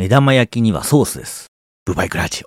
目玉焼きにはソースです。ブバイクラジオ。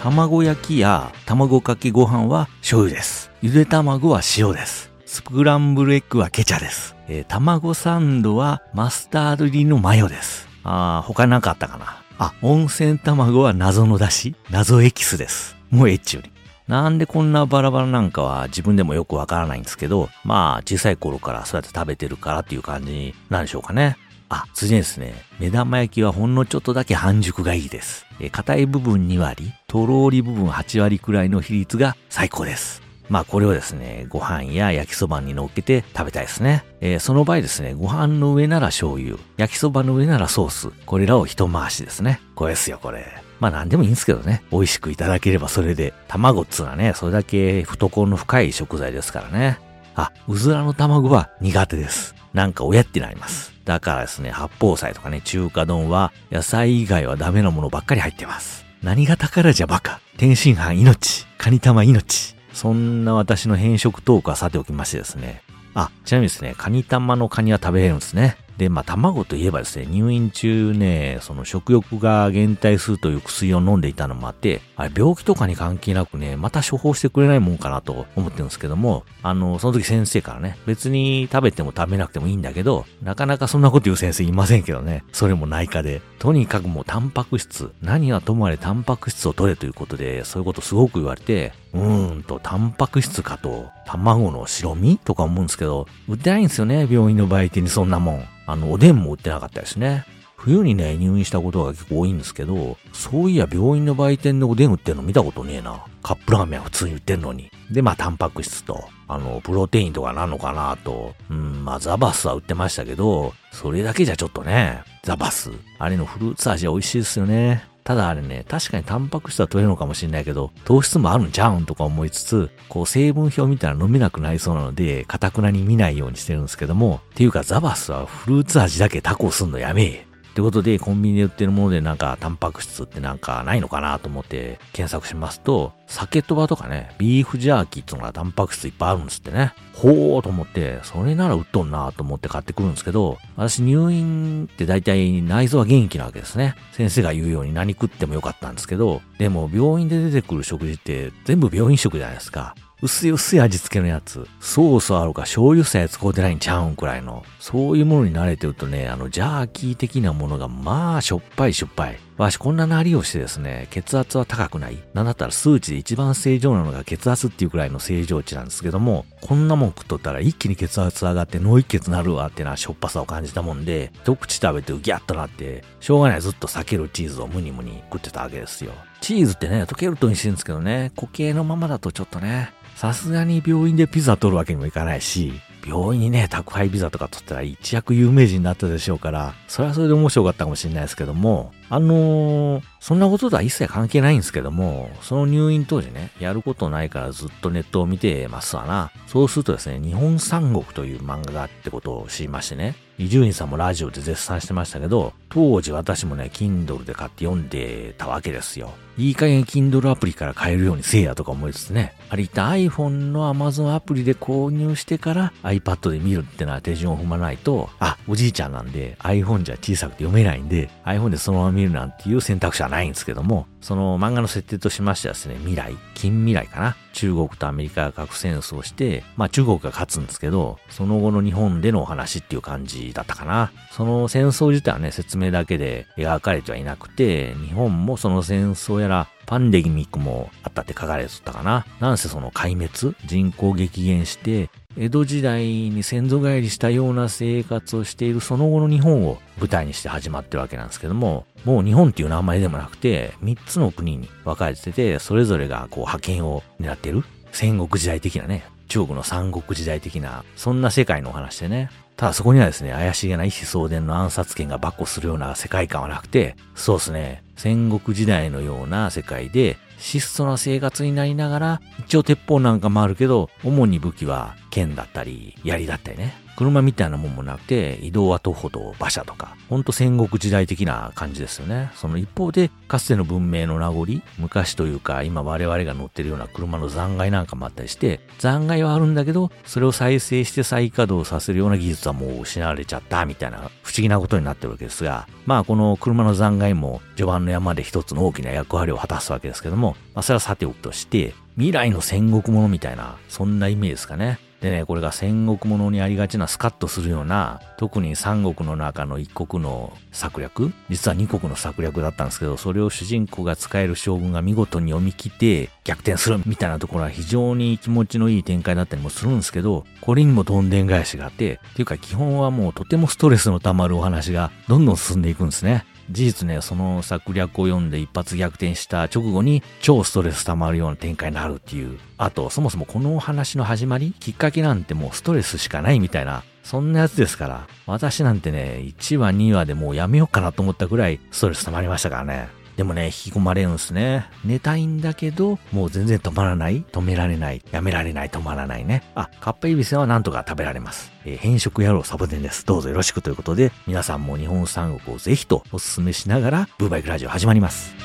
卵焼きや卵かけご飯は醤油です。ゆで卵は塩です。スクランブルエッグはケチャです。えー卵サンドはマスタード入りのマヨです。あー、他なかったかな。あ、温泉卵は謎の出汁？謎エキスです。もうエッチより。なんでこんなバラバラなんかは自分でもよくわからないんですけど、まあ小さい頃からそうやって食べてるからっていう感じなんでしょうかね。あ、次ですね、目玉焼きはほんのちょっとだけ半熟がいいです。硬い部分2割、とろーり部分8割くらいの比率が最高です。まあこれをですね、ご飯や焼きそばに乗っけて食べたいですね。えーその場合ですね、ご飯の上なら醤油、焼きそばの上ならソース、これらを一回しですね。これですよ、これ。まあ何でもいいんですけどね。美味しくいただければそれで。卵っつうのはね、それだけ懐の深い食材ですからね。あ、うずらの卵は苦手です。なんか親ってなります。だからですね、八宝菜とかね、中華丼は野菜以外はダメなものばっかり入ってます。何が宝じゃバカ。天津飯命。カニ玉命。そんな私の変色トークはさておきましてですね。あ、ちなみにですね、カニ玉のカニは食べれるんですね。で、まあ、卵といえばですね、入院中ね、その食欲が減退するという薬を飲んでいたのもあって、あれ、病気とかに関係なくね、また処方してくれないもんかなと思ってるんですけども、あの、その時先生からね、別に食べても食べなくてもいいんだけど、なかなかそんなこと言う先生いませんけどね、それも内科で。とにかくもうタンパク質、何はともあれタンパク質を取れということで、そういうことすごく言われて、うーんと、タンパク質かと、卵の白身とか思うんですけど、売ってないんですよね、病院の売店にそんなもん。あの、おでんも売ってなかったですね。冬にね、入院したことが結構多いんですけど、そういや病院の売店でおでん売ってんの見たことねえな。カップラーメンは普通に売ってんのに。で、まあ、タンパク質と、あの、プロテインとかなのかなと。うん、まあ、ザバスは売ってましたけど、それだけじゃちょっとね、ザバス。あれのフルーツ味は美味しいですよね。ただあれね、確かにタンパク質は取れるのかもしれないけど、糖質もあるんじゃんとか思いつつ、こう成分表見たら飲めなくなりそうなので、かたくなに見ないようにしてるんですけども、っていうかザバスはフルーツ味だけタコすんのやめえ。ってことで、コンビニで売ってるものでなんか、タンパク質ってなんかないのかなと思って検索しますと、酒とばとかね、ビーフジャーキーっていうのがタンパク質いっぱいあるんですってね。ほーと思って、それなら売っとんなと思って買ってくるんですけど、私入院って大体内臓は元気なわけですね。先生が言うように何食ってもよかったんですけど、でも病院で出てくる食事って全部病院食じゃないですか。薄い薄い味付けのやつ。ソースあるか醤油さえ使うてないんちゃうんくらいの。そういうものに慣れてるとね、あの、ジャーキー的なものがまあ、しょっぱいしょっぱい。わし、こんななりをしてですね、血圧は高くない。なんだったら数値で一番正常なのが血圧っていうくらいの正常値なんですけども、こんなもん食っとったら一気に血圧上がって脳一血なるわっていうのはしょっぱさを感じたもんで、一口食べてギャッとなって、しょうがないずっと避けるチーズをムニムニ食ってたわけですよ。チーズってね、溶けるとにしてるんですけどね、固形のままだとちょっとね、さすがに病院でピザ取るわけにもいかないし、病院にね、宅配ピザとか取ったら一躍有名人になったでしょうから、それはそれで面白かったかもしれないですけども、あのーそんなこととは一切関係ないんですけども、その入院当時ね、やることないからずっとネットを見てますわな。そうするとですね、日本三国という漫画があってことを知りましてね、伊集院さんもラジオで絶賛してましたけど、当時私もね、Kindle で買って読んでたわけですよ。いい加減 Kindle アプリから買えるようにせえやとか思いつつね、あれ一旦 iPhone の Amazon アプリで購入してから iPad で見るってのは手順を踏まないと、あ、おじいちゃんなんで iPhone じゃ小さくて読めないんで、iPhone でそのまま見るなんていう選択肢はないんですけども、その漫画の設定としましてはですね、未来、近未来かな。中国とアメリカが核戦争して、まあ中国が勝つんですけど、その後の日本でのお話っていう感じだったかな。その戦争自体はね、説明だけで描かれてはいなくて、日本もその戦争やら、パンデミックもあったって書かれてたかな。なんせその壊滅人口激減して、江戸時代に先祖返りしたような生活をしているその後の日本を舞台にして始まってるわけなんですけども、もう日本っていう名前でもなくて、3つの国に分かれてて、それぞれがこう覇権を狙ってる。戦国時代的なね、中国の三国時代的な、そんな世界のお話でね。ただそこにはですね、怪しげな意思相伝の暗殺権が跋扈するような世界観はなくて、そうですね、戦国時代のような世界で、質素な生活になりながら、一応鉄砲なんかもあるけど、主に武器は剣だったり、槍だったりね。車みたいなもんもなくて、移動は徒歩と馬車とか、ほんと戦国時代的な感じですよね。その一方で、かつての文明の名残、昔というか、今我々が乗ってるような車の残骸なんかもあったりして、残骸はあるんだけど、それを再生して再稼働させるような技術はもう失われちゃった、みたいな不思議なことになってるわけですが、まあこの車の残骸も序盤の山で一つの大きな役割を果たすわけですけども、まあそれはさておくとして、未来の戦国ものみたいな、そんなイメージですかね。でね、これが戦国ものにありがちなスカッとするような、特に三国の中の一国の策略、実は二国の策略だったんですけど、それを主人公が使える将軍が見事に読み切って逆転するみたいなところは非常に気持ちのいい展開だったりもするんですけど、これにもどんでん返しがあって、っていうか基本はもうとてもストレスの溜まるお話がどんどん進んでいくんですね。事実ね、その策略を読んで一発逆転した直後に超ストレス溜まるような展開になるっていう。あと、そもそもこのお話の始まり、きっかけなんてもうストレスしかないみたいな、そんなやつですから、私なんてね、1話2話でもうやめようかなと思ったぐらいストレス溜まりましたからね。でもね、引き込まれるんですね。寝たいんだけど、もう全然止まらない、止められない、やめられない、止まらないね。あ、カッパエビセンはなんとか食べられます。えー、変色野郎サボテンです。どうぞよろしくということで、皆さんも日本三国をぜひとお勧めしながら、ブーバイクラジオ始まります。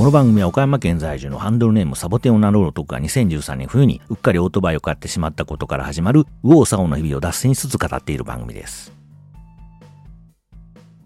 この番組は岡山県在住のハンドルネームサボテンを名乗る男が2013年冬にうっかりオートバイを買ってしまったことから始まる右往左往の日々を脱線しつつ語っている番組です。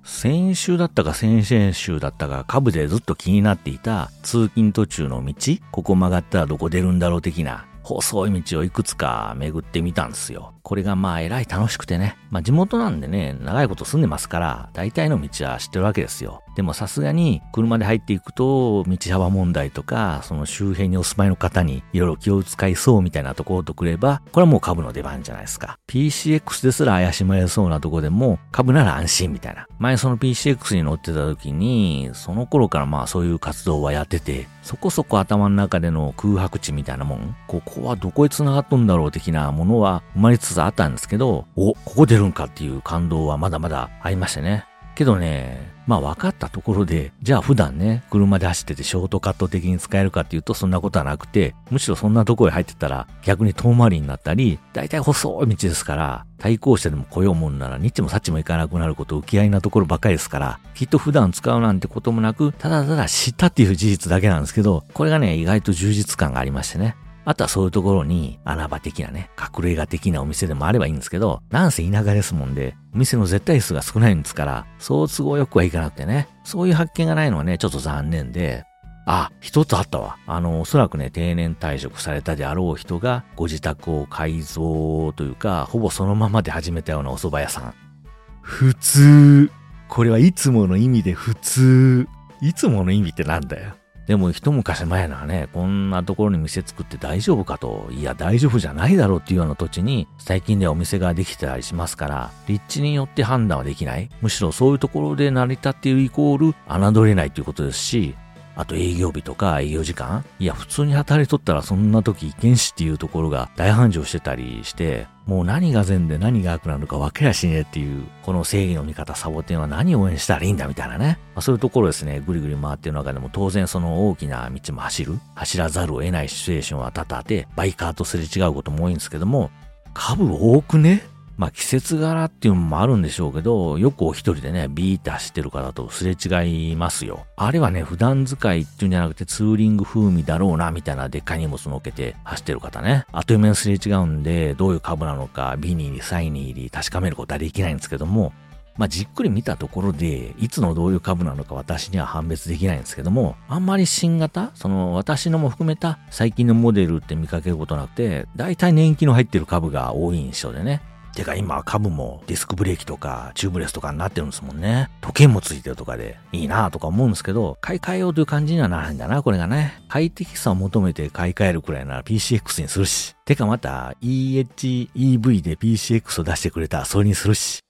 先週だったか先々週だったか株でずっと気になっていた通勤途中の道、ここ曲がったらどこ出るんだろう的な細い道をいくつか巡ってみたんですよ。これがまあえらい楽しくてね。まあ地元なんでね、長いこと住んでますから、大体の道は知ってるわけですよ。でもさすがに車で入っていくと、道幅問題とか、その周辺にお住まいの方にいろいろ気を使いそうみたいなところとくれば、これはもう株の出番じゃないですか。PCX ですら怪しまれそうなとこでも、株なら安心みたいな。前その PCX に乗ってた時に、その頃からまあそういう活動はやってて、そこそこ頭の中での空白地みたいなもん、ここはどこへ繋がっとんだろう的なものは生まれつつあったんですけど、お、ここ出るんかっていう感動はまだまだありましてね。けどね、まあ分かったところで、じゃあ普段ね、車で走っててショートカット的に使えるかっていうとそんなことはなくて、むしろそんなとこへ入ってたら逆に遠回りになったり、だいたい細い道ですから、対向車でも来ようもんならニッチもサッチも行かなくなること浮き合いなところばかりですから、きっと普段使うなんてこともなく、ただただ知ったっていう事実だけなんですけど、これがね、意外と充実感がありましてね。あとはそういうところに穴場的なね、隠れ家的なお店でもあればいいんですけど、なんせ田舎ですもんで、お店の絶対数が少ないんですから、そう都合よくはいかなくてね、そういう発見がないのはね、ちょっと残念で、あ、一つあったわ。あの、おそらくね、定年退職されたであろう人が、ご自宅を改造というか、ほぼそのままで始めたようなお蕎麦屋さん。普通。これはいつもの意味で普通。いつもの意味ってなんだよ。でも一昔前ならね、こんなところに店作って大丈夫かと、いや大丈夫じゃないだろうっていうような土地に最近ではお店ができてたりしますから、立地によって判断はできない。むしろそういうところで成り立っているイコール、侮れないということですし、あと営業日とか営業時間？いや、普通に働いとったらそんな時意見しっていうところが大繁盛してたりして、もう何が善で何が悪なのか分けやしねえっていう、この正義の味方サボテンは何を応援したらいいんだみたいなね。まあ、そういうところですね、ぐりぐり回ってる中でも当然その大きな道も走る、走らざるを得ないシチュエーションは多々で、バイカーとすれ違うことも多いんですけども、株多くね？まあ季節柄っていうのもあるんでしょうけど、よくお一人でね、ビーって走ってる方とすれ違いますよ。あれはね、普段使いっていうんじゃなくてツーリング風味だろうな、みたいなでっかい荷物乗っけて走ってる方ね。あっという間にすれ違うんで、どういう株なのか、ビニール、サイニーに確かめることはできないんですけども、まあ、じっくり見たところで、いつのどういう株なのか私には判別できないんですけども、あんまり新型、その私のも含めた最近のモデルって見かけることなくて、大体年季の入ってる株が多い印象でね。てか今株もディスクブレーキとかチューブレスとかになってるんですもんね。時計もついてるとかでいいなとか思うんですけど、買い替えようという感じにはならないんだな、これがね。快適さを求めて買い替えるくらいなら PCX にするし。てかまた EHEV で PCX を出してくれたらそれにするし。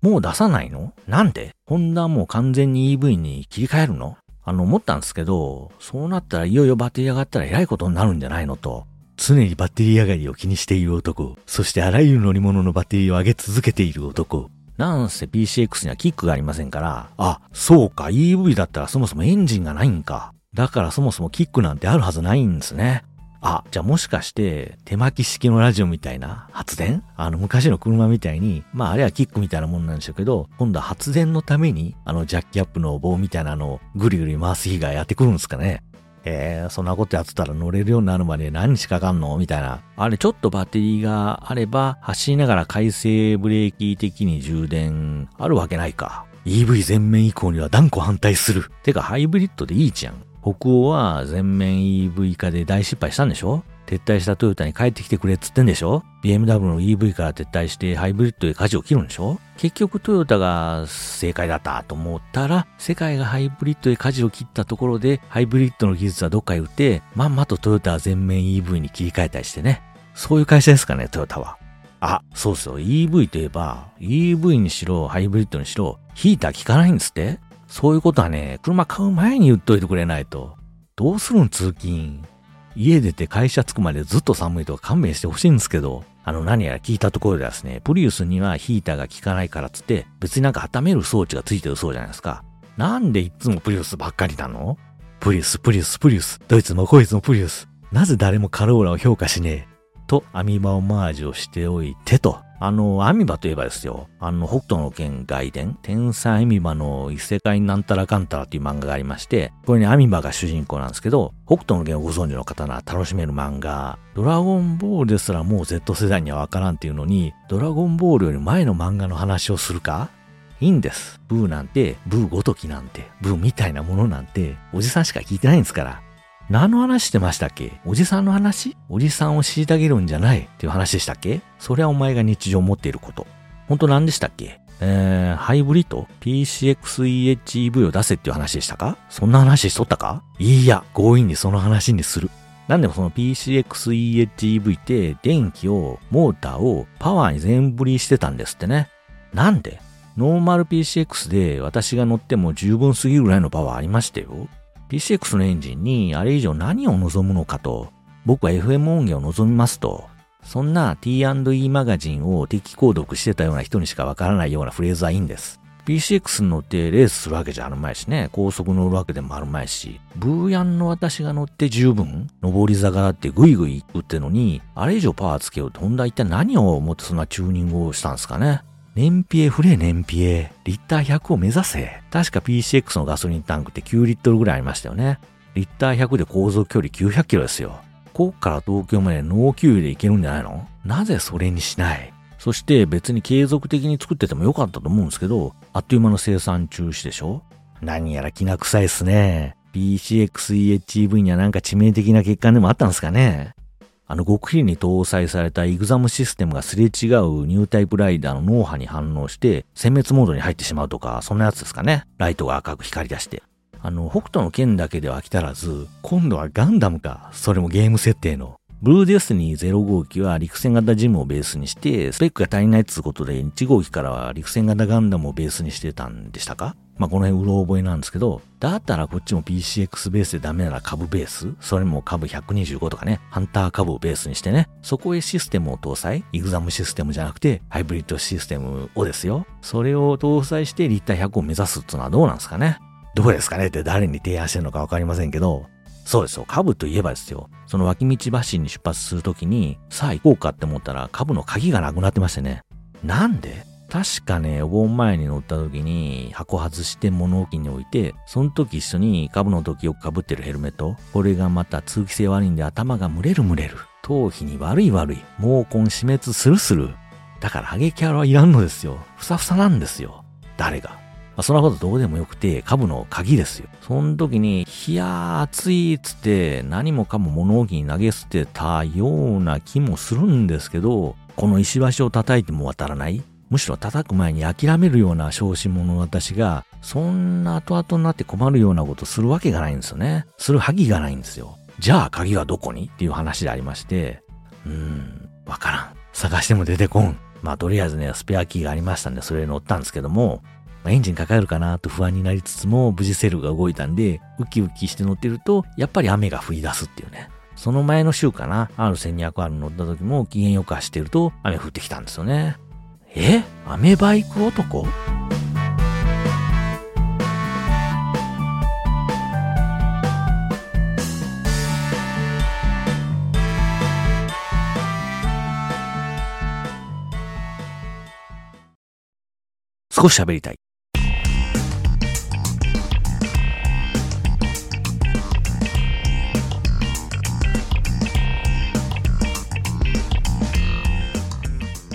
もう出さないの？なんで？ホンダもう完全に EV に切り替えるの？あの、思ったんですけど、そうなったらいよいよバッテリー上がったら偉いことになるんじゃないのと。常にバッテリー上がりを気にしている男。そしてあらゆる乗り物のバッテリーを上げ続けている男。なんせ PCX にはキックがありませんから、あ、そうか、EV だったらそもそもエンジンがないんか。だからそもそもキックなんてあるはずないんですね。あ、じゃあもしかして、手巻き式のラジオみたいな発電？あの昔の車みたいに、まああれはキックみたいなもんなんでしょうけど、今度は発電のために、あのジャッキアップの棒みたいなのをぐりぐり回す日がやってくるんですかね。えー、そんなことやってたら乗れるようになるまで何日かかんの？みたいな。あれ、ちょっとバッテリーがあれば、走りながら回生ブレーキ的に充電あるわけないか。EV 全面以降には断固反対する。てか、ハイブリッドでいいじゃん。北欧は全面 EV 化で大失敗したんでしょ？撤退したトヨタに帰ってきてくれっつってんでしょ ?BMW の EV から撤退してハイブリッドで舵を切るんでしょ？結局トヨタが正解だったと思ったら、世界がハイブリッドで舵を切ったところで、ハイブリッドの技術はどっかへ売って、まんまとトヨタは全面 EV に切り替えたりしてね。そういう会社ですかね、トヨタは。あ、そうそう、EV といえば、EV にしろ、ハイブリッドにしろ、ヒーター効かないんですってそういうことはね、車買う前に言っといてくれないと。どうするん通勤。家出て会社着くまでずっと寒いとか勘弁してほしいんですけど、あの何やら聞いたところではですね、プリウスにはヒーターが効かないからつって、別になんか温める装置がついてるそうじゃないですか。なんでいつもプリウスばっかりなの？プリウス、プリウス、プリウス。ドイツもこいつもプリウス。なぜ誰もカローラを評価しねえ？と、アミバオマージュをしておいてと。あの、アミバといえばですよ、あの、北斗の剣外伝、天才アミバの異世界なんたらかんたらっていう漫画がありまして、これにアミバが主人公なんですけど、北斗の剣をご存知の方なら楽しめる漫画、ドラゴンボールですらもう Z 世代にはわからんっていうのに、ドラゴンボールより前の漫画の話をするか？いいんです。ブーなんて、ブーごときなんて、ブーみたいなものなんて、おじさんしか聞いてないんですから。何の話してましたっけ？おじさんの話？おじさんを虐げるんじゃない？っていう話でしたっけ？それはお前が日常持っていること。本当何でしたっけ？えー、ハイブリッド ?PCXEHEV を出せっていう話でしたか？そんな話しとったか？いいや、強引にその話にする。なんでもその PCXEHEV って電気を、モーターをパワーに全振りしてたんですってね。なんで？ノーマル PCX で私が乗っても十分すぎるぐらいのパワーありましたよ。PCX のエンジンにあれ以上何を望むのかと、僕は FM 音源を望みますと、そんな T&E マガジンを敵購読してたような人にしかわからないようなフレーズはいいんです。PCX に乗ってレースするわけじゃあるまいしね、高速乗るわけでもあるまいし、ブーヤンの私が乗って十分、上り坂だってグイグイ行くってのに、あれ以上パワーつけようと、ホンダ一体何を思ってそんなチューニングをしたんですかね。燃費へ、フレ燃費へ、リッター100を目指せ。確か PCX のガソリンタンクって9リットルぐらいありましたよね。リッター100で航続距離900キロですよ。こっから東京までノー給油で行けるんじゃないの？なぜそれにしない？そして別に継続的に作っててもよかったと思うんですけど、あっという間の生産中止でしょ？何やら気な臭いっすね。PCXEHEV にはなんか致命的な欠陥でもあったんですかね？あの極秘に搭載されたイグザムシステムがすれ違うニュータイプライダーの脳波に反応して、殲滅モードに入ってしまうとか、そんなやつですかね。ライトが赤く光り出して。あの、北斗の剣だけでは飽き足らず、今度はガンダムか。それもゲーム設定の。ブルーデスニー0号機は陸戦型ジムをベースにして、スペックが足りないっつうことで、1号機からは陸戦型ガンダムをベースにしてたんでしたか？まあ、この辺うろ覚えなんですけど、だったらこっちも PCX ベースでダメなら株ベース？それも株125とかね、ハンター株をベースにしてね、そこへシステムを搭載？イグザムシステムじゃなくて、ハイブリッドシステムをですよ。それを搭載してリッター100を目指すっていうのはどうなんですかね？どうですかねって誰に提案してるのかわかりませんけど、そうですよ。株といえばですよ。その脇道橋に出発するときに、さあ行こうかって思ったら株の鍵がなくなってましてね。なんで？確かね、お盆前に乗った時に箱外して物置に置いて、その時一緒に株の時よく被ってるヘルメット。これがまた通気性悪いんで頭が蒸れる蒸れる。頭皮に悪い悪い。毛根死滅するする。だからハゲキャラはいらんのですよ。ふさふさなんですよ。誰が？まあ、そんなことどうでもよくて、株の鍵ですよ。その時に、いやー暑いっつって何もかも物置に投げ捨てたような気もするんですけど、この石橋を叩いても渡らないむしろ叩く前に諦めるような小心者の私が、そんな後々になって困るようなことするわけがないんですよね。する鍵がないんですよ。じゃあ鍵はどこに？っていう話でありまして、うーん、わからん。探しても出てこん。まあとりあえずね、スペアキーがありましたんで、それに乗ったんですけども、まあ、エンジンかかるかなと不安になりつつも、無事セルが動いたんで、ウキウキして乗ってると、やっぱり雨が降り出すっていうね。その前の週かな、R1200R 乗った時も機嫌よく走ってると雨降ってきたんですよね。え？アメバイク男？少し喋りたい。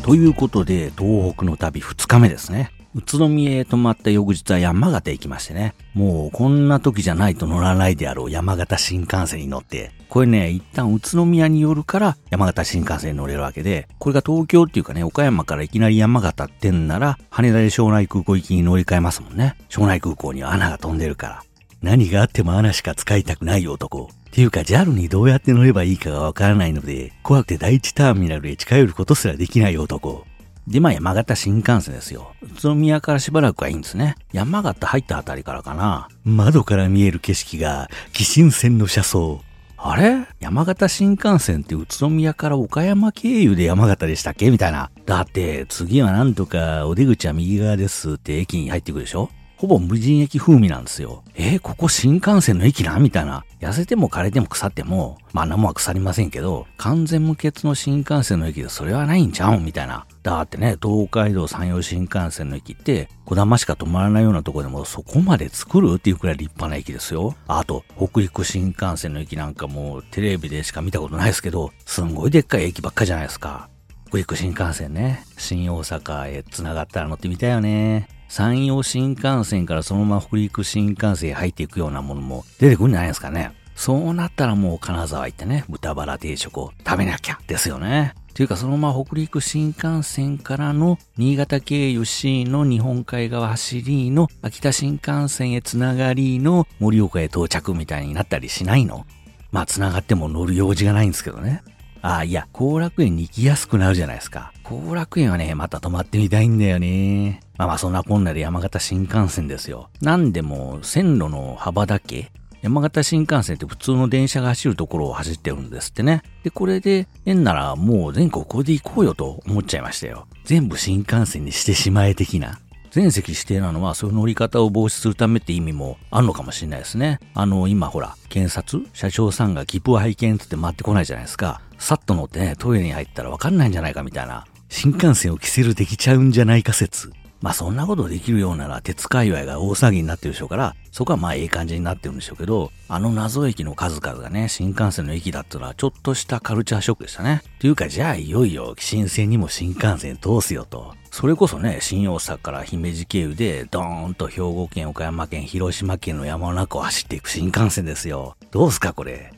ということで、東北の旅2日目ですね。宇都宮へ泊まった翌日は山形へ行きましてね。もうこんな時じゃないと乗らないであろう山形新幹線に乗って、これね、一旦宇都宮によるから山形新幹線に乗れるわけで、これが東京っていうかね、岡山からいきなり山形ってんなら、羽田で庄内空港行きに乗り換えますもんね。庄内空港には穴が飛んでるから。何があっても穴しか使いたくない男。っていうか JAL にどうやって乗ればいいかがわからないので、怖くて第一ターミナルへ近寄ることすらできない男。で、まあ山形新幹線ですよ。宇都宮からしばらくはいいんですね。山形入ったあたりからかな。窓から見える景色が、紀新線の車窓。あれ？山形新幹線って宇都宮から岡山経由で山形でしたっけ？みたいな。だって、次はなんとかお出口は右側ですって駅に入ってくるでしょ？ほぼ無人駅風味なんですよ。えー、ここ新幹線の駅なみたいな。痩せても枯れても腐っても、まあ何もは腐りませんけど、完全無欠の新幹線の駅でそれはないんちゃうん？みたいな。だってね、東海道山陽新幹線の駅って、小玉しか止まらないようなとこでもそこまで作るっていうくらい立派な駅ですよ。あと、北陸新幹線の駅なんかもうテレビでしか見たことないですけど、すんごいでっかい駅ばっかじゃないですか。北陸新幹線ね。新大阪へ繋がったら乗ってみたいよね。山陽新幹線からそのまま北陸新幹線へ入っていくようなものも出てくるんじゃないですかね。そうなったらもう金沢行ってね、豚バラ定食を食べなきゃですよね。というかそのまま北陸新幹線からの新潟経由 C の日本海側走りの秋田新幹線へつながりの盛岡へ到着みたいになったりしないの？まあ繋がっても乗る用事がないんですけどね。ああ、いや、後楽園に行きやすくなるじゃないですか。後楽園はね、また泊まってみたいんだよね。まあまあそんなこんなで山形新幹線ですよ。なんでも線路の幅だけ山形新幹線って普通の電車が走るところを走ってるんですってね。で、これで、縁ならもう全国これで行こうよと思っちゃいましたよ。全部新幹線にしてしまえ的な。全席指定なのは、そういう乗り方を防止するためって意味もあるのかもしれないですね。あの、今ほら、検察社長さんが切符を拝見つって回ってこないじゃないですか。さっと乗ってね、トイレに入ったらわかんないんじゃないかみたいな。新幹線をキセルできちゃうんじゃないか説。まあそんなことできるようなら鉄界隈が大騒ぎになってるでしょうから、そこはまあええ感じになってるんでしょうけど、あの謎駅の数々がね、新幹線の駅だったのはちょっとしたカルチャーショックでしたね。というかじゃあいよいよ新線にも新幹線通すよと。それこそね、新大阪から姫路経由で、ドーンと兵庫県、岡山県、広島県の山の中を走っていく新幹線ですよ。どうすかこれ。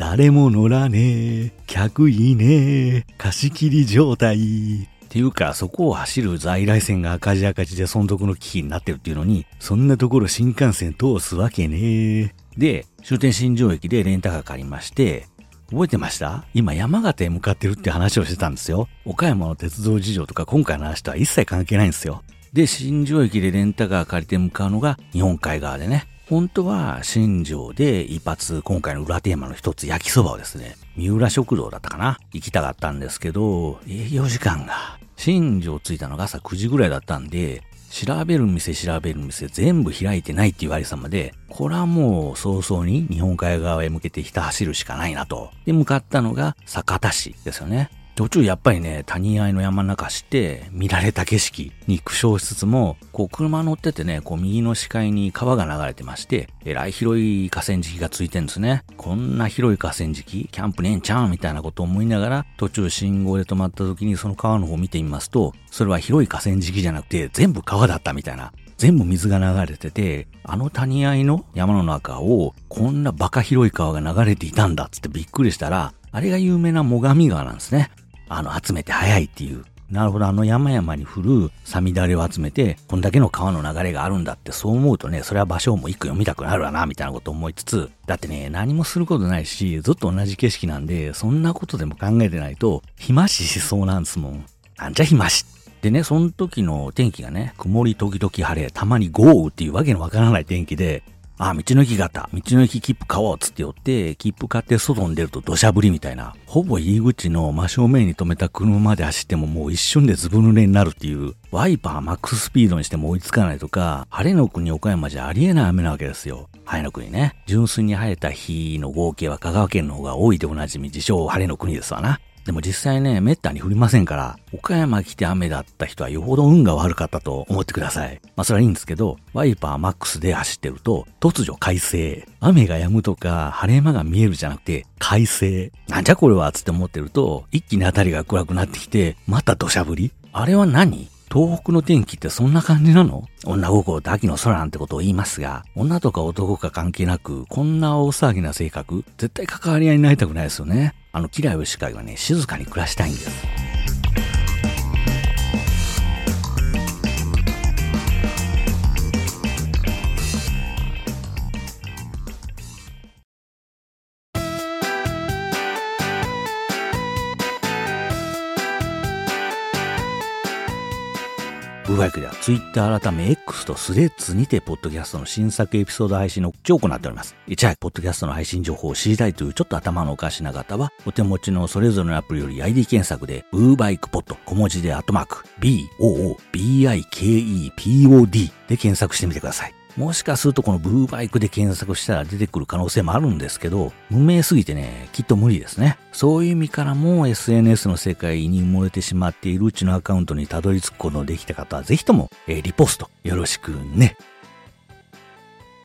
誰も乗らねえ、客いねえ、貸し切り状態。っていうか、そこを走る在来線が赤字赤字で存続の危機になってるっていうのに、そんなところ新幹線通すわけねえで、終点新庄駅でレンタカー借りまして、覚えてました？今山形へ向かってるって話をしてたんですよ。岡山の鉄道事情とか今回の話とは一切関係ないんですよ。で、新庄駅でレンタカー借りて向かうのが日本海側でね。本当は新庄で一発今回の裏テーマの一つ焼きそばをですね、三浦食堂だったかな行きたかったんですけど、営業時間が新庄着いたのが朝9時ぐらいだったんで、調べる店調べる店全部開いてないっていうありさまで、これはもう早々に日本海側へ向けてひた走るしかないなと。で、向かったのが酒田市ですよね。途中やっぱりね、谷合いの山の中して見られた景色に苦笑しつつも、こう車乗っててね、こう右の視界に川が流れてまして、えらい広い河川敷がついてんですね。こんな広い河川敷、キャンプねえんちゃうみたいなことを思いながら、途中信号で止まった時にその川の方を見てみますと、それは広い河川敷じゃなくて全部川だったみたいな。全部水が流れてて、あの谷合いの山の中を、こんなバカ広い川が流れていたんだっつってびっくりしたら、あれが有名な最上川なんですね。あの、集めて早いっていう。なるほど、あの山々に降るサミダレを集めて、こんだけの川の流れがあるんだって、そう思うとね、それは場所も一個読みたくなるわな、みたいなこと思いつつ、だってね、何もすることないし、ずっと同じ景色なんで、そんなことでも考えてないと、暇死しそうなんですもん。なんじゃ暇死でね、その時の天気がね、曇り時々晴れ、たまに豪雨っていうわけのわからない天気で、あ、道の駅型、道の駅切符買おうっつって寄って、切符買って外に出ると土砂降りみたいな、ほぼ入り口の真正面に止めた車まで走ってももう一瞬でずぶ濡れになるっていう、ワイパーマックススピードにしても追いつかないとか、晴れの国岡山じゃありえない雨なわけですよ。晴れの国ね。純粋に晴れた日の合計は香川県の方が多いでおなじみ、自称晴れの国ですわな。でも実際ね、滅多に降りませんから、岡山来て雨だった人はよほど運が悪かったと思ってください。まあそれはいいんですけど、ワイパーマックスで走ってると、突如快晴。雨が止むとか、晴れ間が見えるじゃなくて、快晴。なんじゃこれはつって思ってると、一気に辺りが暗くなってきて、また土砂降りあれは何東北の天気ってそんな感じなの？女心って秋の空なんてことを言いますが、女とか男か関係なく、こんな大騒ぎな性格、絶対関わり合いになりたくないですよね。あの、嫌い牛飼いはね、静かに暮らしたいんです。ブーバイクでは Twitter 改め X とスレッズにて、ポッドキャストの新作エピソード配信の告知を行っております。いち早くポッドキャストの配信情報を知りたいというちょっと頭のおかしな方は、お手持ちのそれぞれのアプリより ID 検索で、ブーバイクポッド、小文字でアットマーク、B-O-O-B-I-K-E-P-O-D で検索してみてください。もしかするとこのブーバイクで検索したら出てくる可能性もあるんですけど、無名すぎてね、きっと無理ですね。そういう意味からも SNS の世界に埋もれてしまっているうちのアカウントにたどり着くことのできた方はぜひとも、えー、リポストよろしくね。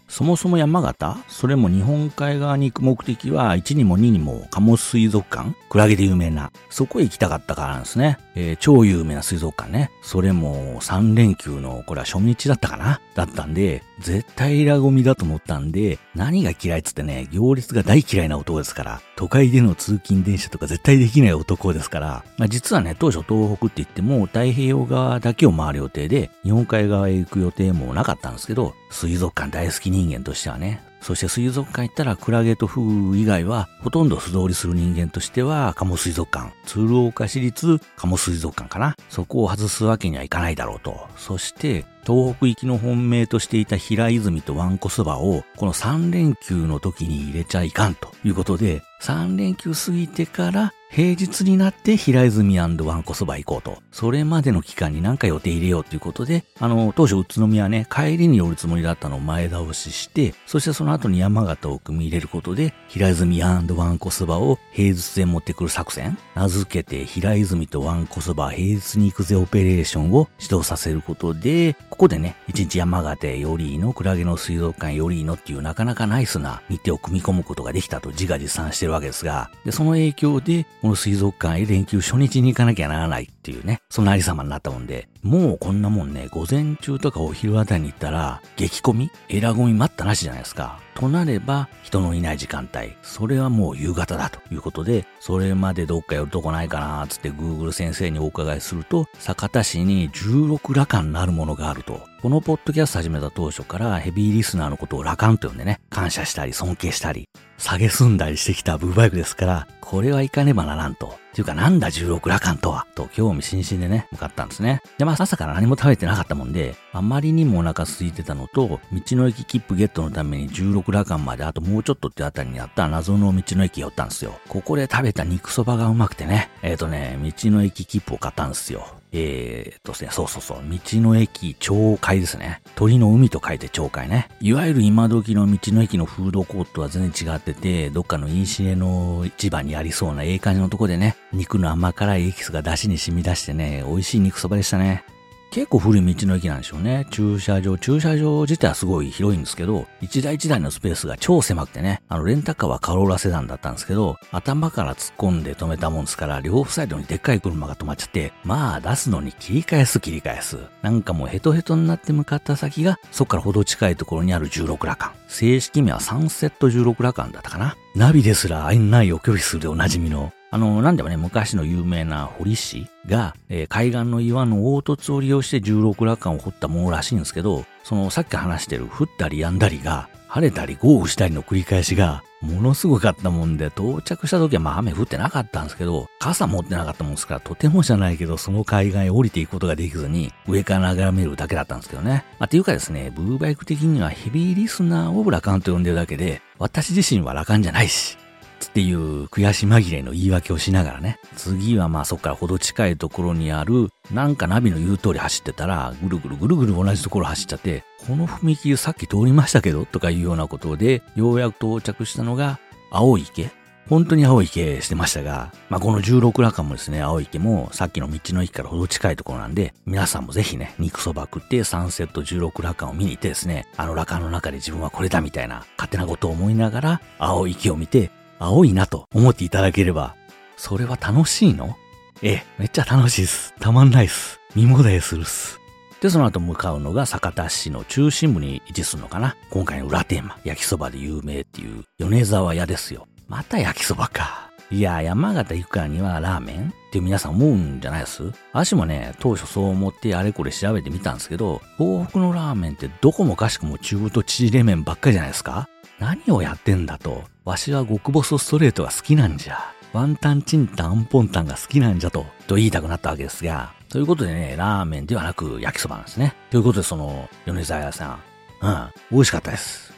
そもそも山形？それも日本海側に行く目的は1にも2にも貨物水族館？クラゲで有名な。そこへ行きたかったからなんですね。えー、超有名な水族館ね。それも3連休の、これは初日だったかな？だったんで、絶対ラゴミだと思ったんで、何が嫌いっつってね、行列が大嫌いな男ですから、都会での通勤電車とか絶対できない男ですから、まあ、実はね、当初東北って言っても太平洋側だけを回る予定で、日本海側へ行く予定もなかったんですけど、水族館大好き人間としてはね、そして水族館行ったらクラゲとフグ以外はほとんど素通りする人間としては鴨水族館、鶴岡市立鴨水族館かな。そこを外すわけにはいかないだろうと。そして東北行きの本命としていた平泉とワンコそばをこの3連休の時に入れちゃいかんということで3連休過ぎてから平日になって平泉ワンコそば行こうと。それまでの期間に何か予定入れようということで、あの、当初宇都宮ね、帰りに寄るつもりだったのを前倒しして、そしてその後に山形を組み入れることで、平泉ワンコそばを平日で持ってくる作戦、名付けて平泉とワンコそば平日に行くぜオペレーションを指導させることで、ここでね、一日山形よりのクラゲの水族館よりのっていうなかなかナイスな日程を組み込むことができたと自画自賛してるわけですが、で、その影響で、この水族館へ連休初日に行かなきゃならない。っていうね、そんなありさまになったもんで、もうこんなもんね、午前中とかお昼あたりに行ったら、激混みエラゴミ待ったなしじゃないですか。となれば、人のいない時間帯。それはもう夕方だということで、それまでどっか寄るとこないかなーつって Google 先生にお伺いすると、酒田市に16羅漢なるものがあると。このポッドキャスト始めた当初からヘビーリスナーのことを羅漢と呼んでね、感謝したり尊敬したり、下げすんだりしてきたブーバイクですから、これはいかねばならんと。ていうかなんだ16羅漢とはと興味津々でね、向かったんですね。で、まあ朝から何も食べてなかったもんで、あまりにもお腹空いてたのと、道の駅切符ゲットのために16羅漢まであともうちょっとってあたりにあった謎の道の駅寄ったんですよ。ここで食べた肉そばがうまくてね、えっ、ー、とね、道の駅切符を買ったんですよ。えー、っとですね、そうそうそう、道の駅町会ですね。鳥の海と書いて町会ね。いわゆる今時の道の駅のフードコートは全然違ってて、どっかのインシエの市場にありそうなええ感じのとこでね、肉の甘辛いエキスが出汁に染み出してね、美味しい肉そばでしたね。結構古い道の駅なんでしょうね。駐車場、駐車場自体はすごい広いんですけど、一台一台のスペースが超狭くてね、あの、レンタカーはカローラセダンだったんですけど、頭から突っ込んで止めたもんですから、両サイドにでっかい車が止まっちゃって、まあ出すのに切り返す切り返す。なんかもうヘトヘトになって向かった先が、そっからほど近いところにある16羅漢。正式名はサンセット16羅漢だったかな。ナビですらあいないを拒否するでおなじみの、あの、なんでもね、昔の有名な堀市が、えー、海岸の岩の凹凸を利用して16羅漢を掘ったものらしいんですけど、そのさっき話してる降ったり止んだりが、晴れたり豪雨したりの繰り返しが、ものすごかったもんで、到着した時はまあ雨降ってなかったんですけど、傘持ってなかったもんですから、とてもじゃないけど、その海岸へ降りていくことができずに、上から眺めるだけだったんですけどね。まあ、っていうかですね、ブーバイク的にはヘビーリスナーをラカンと呼んでるだけで、私自身はラカンじゃないし、っていう悔し紛れの言い訳をしながらね、次はまあそっからほど近いところにある、なんかナビの言う通り走ってたら、ぐるぐるぐるぐる同じところ走っちゃって、この踏切さっき通りましたけどとかいうようなことで、ようやく到着したのが、青池。本当に青池してましたが、まあ、この16羅漢もですね、青池もさっきの道の駅からほど近いところなんで、皆さんもぜひね、肉そば食ってサンセット16羅漢を見に行ってですね、あの羅漢の中で自分はこれだみたいな勝手なことを思いながら、青池を見て、青いなと思っていただければ、それは楽しいの？ええ、めっちゃ楽しいっす。たまんないっす。身もだえするっす。で、その後向かうのが酒田市の中心部に位置するのかな。今回の裏テーマ、焼きそばで有名っていう米沢屋ですよ。また焼きそばか。いや、山形行くからにはラーメン？って皆さん思うんじゃないです？私もね、当初そう思ってあれこれ調べてみたんですけど、東北のラーメンってどこもかしくも中太縮れ麺ばっかりじゃないですか？何をやってんだと。わしは極細ストレートが好きなんじゃ。ワンタンチンタンポンタンが好きなんじゃと、と言いたくなったわけですが、ということでね、ラーメンではなく焼きそばなんですね。ということでその、米沢屋さん、うん、美味しかったです。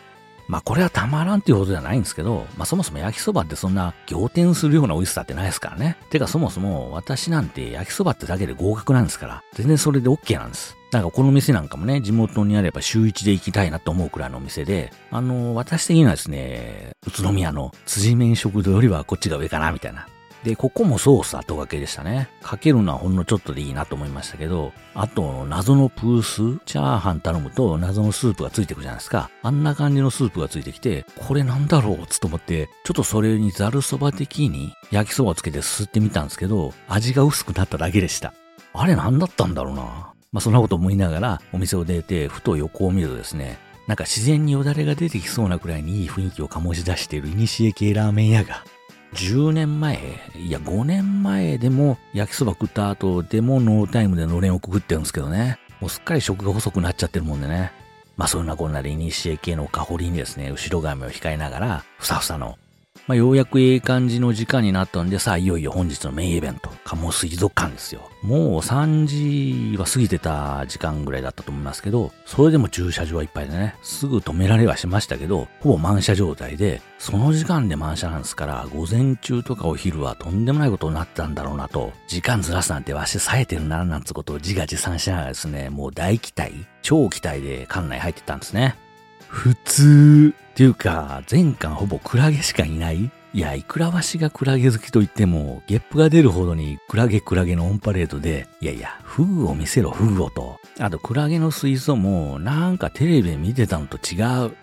まあこれはたまらんっていうことじゃないんですけど、まあそもそも焼きそばってそんな仰天するような美味しさってないですからね。てかそもそも私なんて焼きそばってだけで合格なんですから、全然それで OK なんです。だかこの店なんかもね、地元にあれば週一で行きたいなと思うくらいのお店で、あの、私的にはですね、宇都宮の辻麺食堂よりはこっちが上かな、みたいな。で、ここもソース後掛けでしたね。かけるのはほんのちょっとでいいなと思いましたけど、あと、謎のプースチャーハン頼むと謎のスープがついてくるじゃないですか。あんな感じのスープがついてきて、これなんだろうつと思って、ちょっとそれにザルそば的に焼きそばをつけてすってみたんですけど、味が薄くなっただけでした。あれ何だったんだろうな。まあそんなこと思いながらお店を出て、ふと横を見るとですね、なんか自然によだれが出てきそうなくらいにいい雰囲気を醸し出している古系ラーメン屋が10年前、いや5年前でも焼きそば食った後でもノータイムでのれんをくぐってるんですけどね。もうすっかり食が細くなっちゃってるもんでね。まあそんなこんなで古系の香りにですね、後ろ髪を控えながら、ふさふさのまあ、ようやくええ感じの時間になったんで、さあ、いよいよ本日のメインイベント、鴨水族館ですよ。もう3時は過ぎてた時間ぐらいだったと思いますけど、それでも駐車場はいっぱいでね、すぐ止められはしましたけど、ほぼ満車状態で、その時間で満車なんですから、午前中とかお昼はとんでもないことになったんだろうなと、時間ずらすなんてわし冴えてるな、なんつことを自画自賛しながらですね、もう大期待、超期待で館内入ってたんですね。普通。っていうか、前巻ほぼクラゲしかいない？いや、いくらわしがクラゲ好きと言っても、ゲップが出るほどにクラゲクラゲのオンパレードで、いやいや、フグを見せろ、フグをと。あと、クラゲの水槽も、なんかテレビで見てたのと違う。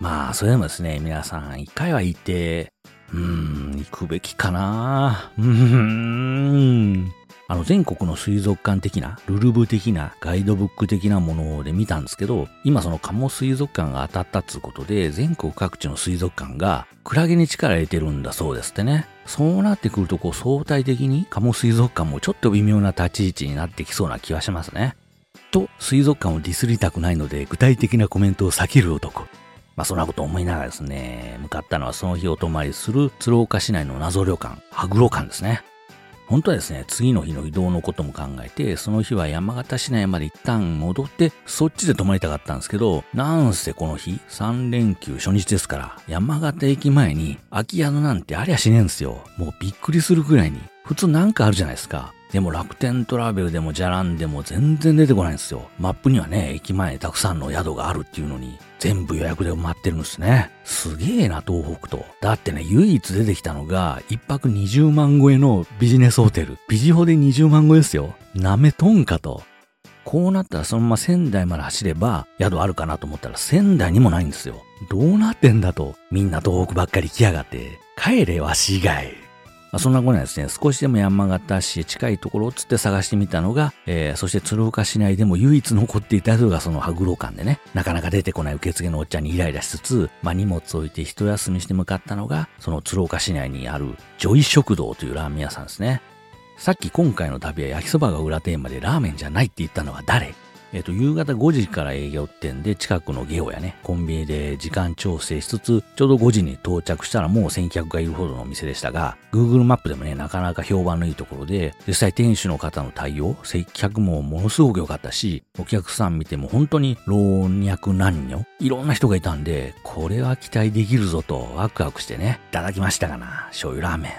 まあ、それでもですね、皆さん、一回は行って、うーん、行くべきかなうーん。あの全国の水族館的な、ルルブ的な、ガイドブック的なもので見たんですけど、今その鴨水族館が当たったっつうことで、全国各地の水族館がクラゲに力入れてるんだそうですってね。そうなってくると、こう相対的に鴨水族館もちょっと微妙な立ち位置になってきそうな気はしますね。と、水族館をディスりたくないので、具体的なコメントを避ける男。まあそんなこと思いながらですね、向かったのはその日お泊まりする鶴岡市内の謎旅館、羽黒館ですね。本当はですね、次の日の移動のことも考えて、その日は山形市内まで一旦戻って、そっちで泊まりたかったんですけど、なんせこの日、3連休初日ですから、山形駅前に空き宿なんてありゃしねえんですよ。もうびっくりするくらいに。普通なんかあるじゃないですか。でも楽天トラベルでもじゃらんでも全然出てこないんですよ。マップにはね、駅前たくさんの宿があるっていうのに、全部予約で埋まってるんですね。すげえな、東北と。だってね、唯一出てきたのが、一泊20万超えのビジネスホテル。ビジホで20万超えですよ。なめとんかと。こうなったらそのまま仙台まで走れば宿あるかなと思ったら仙台にもないんですよ。どうなってんだと。みんな東北ばっかり来やがって。帰れわし以外。まあ、そんなことはですね、少しでも山形市へ近いところをつって探してみたのが、えー、そして鶴岡市内でも唯一残っていたのがその羽黒館でね、なかなか出てこない受付のおっちゃんにイライラしつつ、まあ、荷物を置いて一休みして向かったのが、その鶴岡市内にあるジョイ食堂というラーメン屋さんですね。さっき今回の旅は焼きそばが裏テーマでラーメンじゃないって言ったのは誰？えっ、と、夕方5時から営業ってんで、近くのゲオやね、コンビニで時間調整しつつ、ちょうど5時に到着したらもう先客がいるほどのお店でしたが、Google マップでもね、なかなか評判のいいところで、実際店主の方の対応、接客もものすごく良かったし、お客さん見ても本当に老若男女、いろんな人がいたんで、これは期待できるぞとワクワクしてね、いただきましたがな、醤油ラーメン。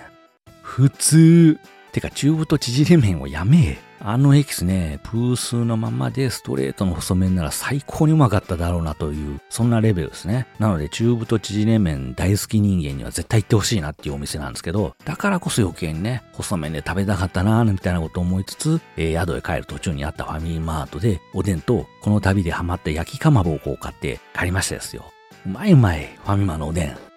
普通。てか、中太縮れ麺をやめえ。あのエキスね、プースのままでストレートの細麺なら最高にうまかっただろうなという、そんなレベルですね。なので、中太縮れ麺大好き人間には絶対行ってほしいなっていうお店なんですけど、だからこそ余計にね、細麺で食べたかったなーみたいなことを思いつつ、えー、宿へ帰る途中にあったファミリーマートで、おでんとこの旅でハマった焼きかまぼこを買って帰りましたですよ。うまいうまい、ファミマのおでん。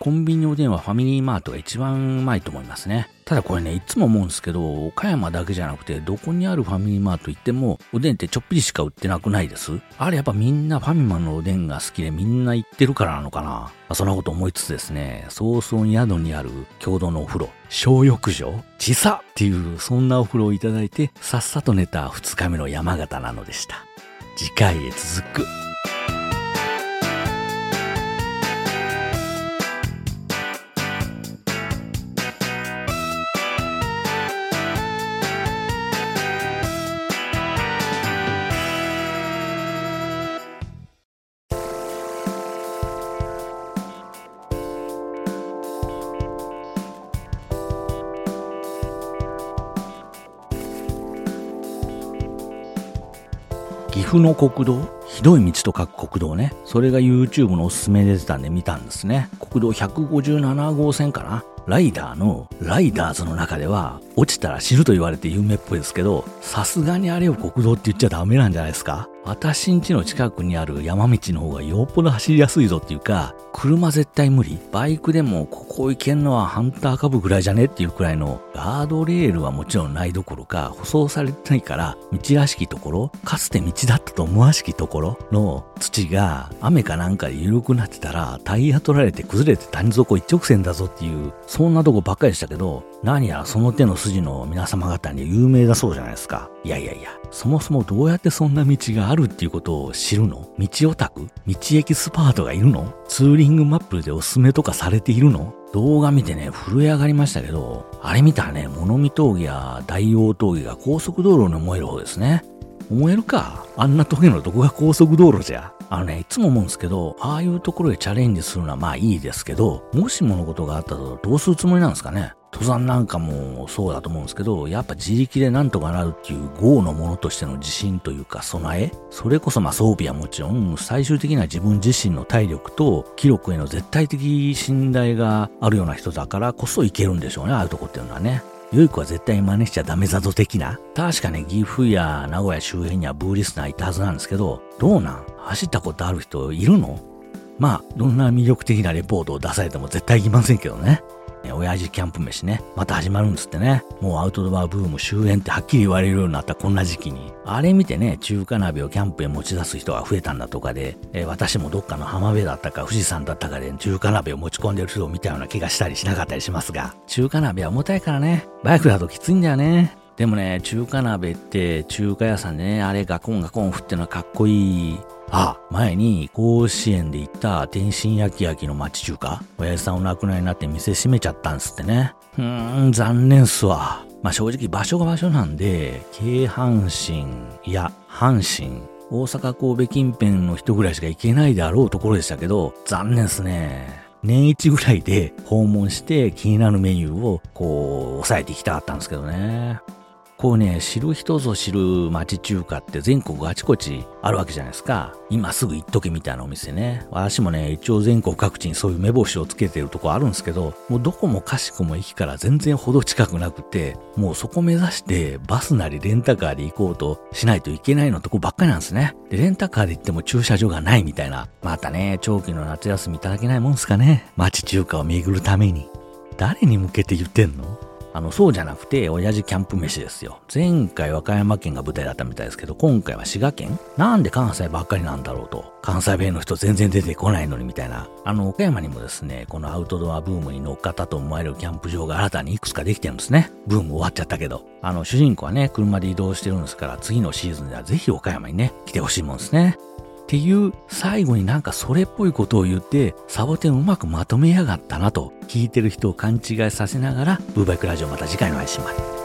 コンビニおでんはファミリーマートが一番うまいと思いますね。ただこれね、いつも思うんですけど、岡山だけじゃなくて、どこにあるファミリーマート行っても、おでんってちょっぴりしか売ってなくないです？あれやっぱみんなファミマのおでんが好きでみんな行ってるからなのかな、ま、そんなこと思いつつですね、早々に宿にある共同のお風呂、小浴場地さっていう、そんなお風呂をいただいて、さっさと寝た二日目の山形なのでした。次回へ続く。府の国道？ひどい道と書く国道ね。それが YouTube のおすすめで出たんで見たんですね。国道157号線かな？ライダーのライダーズの中では落ちたら死ぬと言われて有名っぽいですけど、さすがにあれを国道って言っちゃダメなんじゃないですか？私ん家の近くにある山道の方がよっぽど走りやすいぞっていうか、車絶対無理。バイクでもここ行けんのはハンター株ぐらいじゃねっていうくらいのガードレールはもちろんないどころか、舗装されてないから、道らしきところ、かつて道だったと思わしきところの土が雨かなんかで緩くなってたら、タイヤ取られて崩れて谷底一直線だぞっていう、そんなとこばっかりでしたけど、何やらその手の筋の皆様方に有名だそうじゃないですか。いやいやいや、そもそもどうやってそんな道があるっていうことを知るの？道オタク？道エキスパートがいるの？ツーリングマップでおすすめとかされているの？動画見てね、震え上がりましたけど、あれ見たらね、物見峠や大王峠が高速道路に思える方ですね。思えるか？あんな峠のどこが高速道路じゃ。あのね、いつも思うんですけど、ああいうところでチャレンジするのはまあいいですけど、もしものことがあったとどうするつもりなんですかね？登山なんかもそうだと思うんですけど、やっぱ自力でなんとかなるっていう豪のものとしての自信というか備えそれこそまあ装備はもちろん、最終的には自分自身の体力と気力への絶対的信頼があるような人だからこそいけるんでしょうね、ああいうとこっていうのはね。良い子は絶対真似しちゃダメだぞ的な。確かね、岐阜や名古屋周辺にはブーリスナーいたはずなんですけど、どうなん？走ったことある人いるの？まあ、どんな魅力的なレポートを出されても絶対行きませんけどね。親父キャンプ飯ね、また始まるんですってね。もうアウトドアブーム終焉ってはっきり言われるようになったこんな時期に。あれ見てね、中華鍋をキャンプへ持ち出す人が増えたんだとかで、え、私もどっかの浜辺だったか富士山だったかで中華鍋を持ち込んでる人を見たような気がしたりしなかったりしますが、中華鍋は重たいからね、バイクだときついんだよね。でもね、中華鍋って中華屋さんでね、あれガコンガコン振ってのはかっこいいあ、前に甲子園で行った天津焼き焼きの町中華親父さんお亡くなりになって店閉めちゃったんすってね。うーん、残念っすわ。まあ正直場所が場所なんで、京阪神いや阪神、大阪神戸近辺の人ぐらいしか行けないであろうところでしたけど、残念っすね。年一ぐらいで訪問して気になるメニューをこう抑えていきたかったんですけどね。こうね、知る人ぞ知る町中華って全国あちこちあるわけじゃないですか。今すぐ行っとけみたいなお店ね。私もね、一応全国各地にそういう目星をつけてるとこあるんですけど、もうどこもかしくも駅から全然ほど近くなくて、もうそこ目指してバスなりレンタカーで行こうとしないといけないのとこばっかりなんですね。で、レンタカーで行っても駐車場がないみたいな。またね、長期の夏休みいただけないもんすかね。町中華を巡るために。誰に向けて言ってんの？あの、そうじゃなくて、親父キャンプ飯ですよ。前回和歌山県が舞台だったみたいですけど、今回は滋賀県なんで関西ばっかりなんだろうと。関西弁の人全然出てこないのにみたいな。あの、岡山にもですね、このアウトドアブームに乗っかったと思われるキャンプ場が新たにいくつかできてるんですね。ブーム終わっちゃったけど。あの、主人公はね、車で移動してるんですから、次のシーズンではぜひ岡山にね、来てほしいもんですね。っていう最後になんかそれっぽいことを言ってサボテンをうまくまとめやがったなと聞いてる人を勘違いさせながらブーバイクラジオまた次回の配信まで。